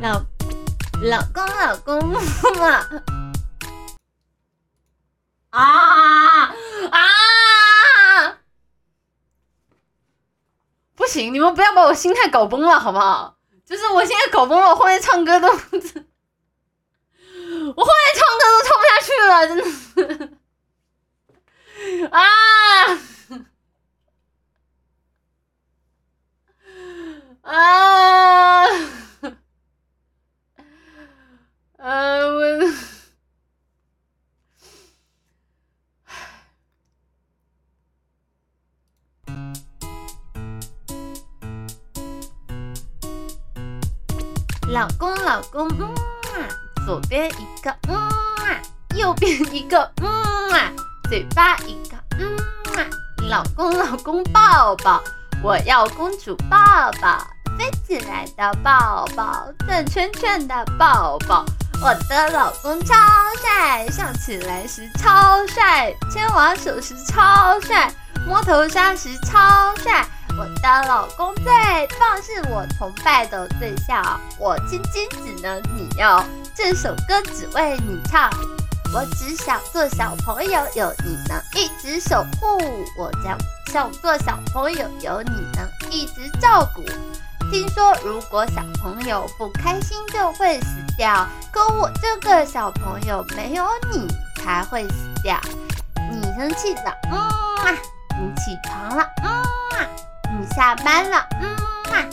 老老公老公嘛啊啊！不行，你们不要把我心态搞崩了好不好？就是我现在搞崩了，我后面唱歌都，我后面唱歌都唱不下去了，真的老公老公，嗯啊，左边一个，嗯啊，右边一个，嗯啊，嘴巴一个，嗯啊，老公老公抱抱，我要公主抱抱，飞起来的抱抱，转圈圈的抱抱。我的老公超帅，笑起来时超帅，牵我手时超帅，摸头杀时超帅。老公最棒，是我崇拜的对象。我亲亲只能你要，这首歌只为你唱。我只想做小朋友，有你能一直守护。我将想做小朋友，有你能一直照顾。听说如果小朋友不开心就会死掉，可我这个小朋友没有你才会死掉。你生气了，嗯啊，你起床了，嗯啊，下班了，嗯啊，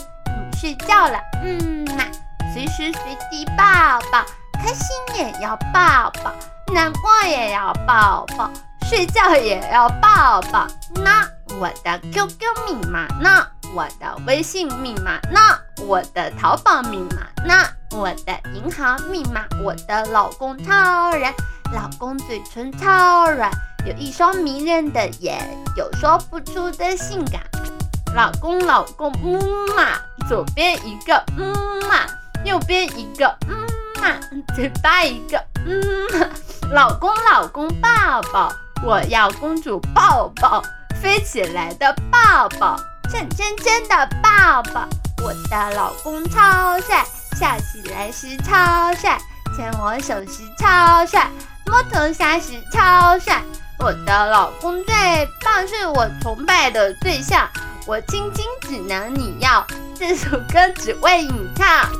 睡觉了，嗯啊，随时随地抱抱，开心也要抱抱，难过也要抱抱，睡觉也要抱抱。那我的 QQ 密码呢？我的微信密码呢？我的淘宝密码呢？我的银行密码？我的老公超人，老公嘴唇超软，有一双迷人的眼，有说不出的性感。老公老公，嗯嘛，左边一个，嗯嘛，右边一个，嗯嘛，嘴巴一个，嗯嘛。老公老公抱抱，我要公主抱抱，飞起来的抱抱。转圈圈的抱抱，我的老公超帅，笑起来时超帅，牵我手时超帅，摸头杀时超帅。我的老公最棒，是我崇拜的对象。我亲亲只能你要，这首歌只为你唱。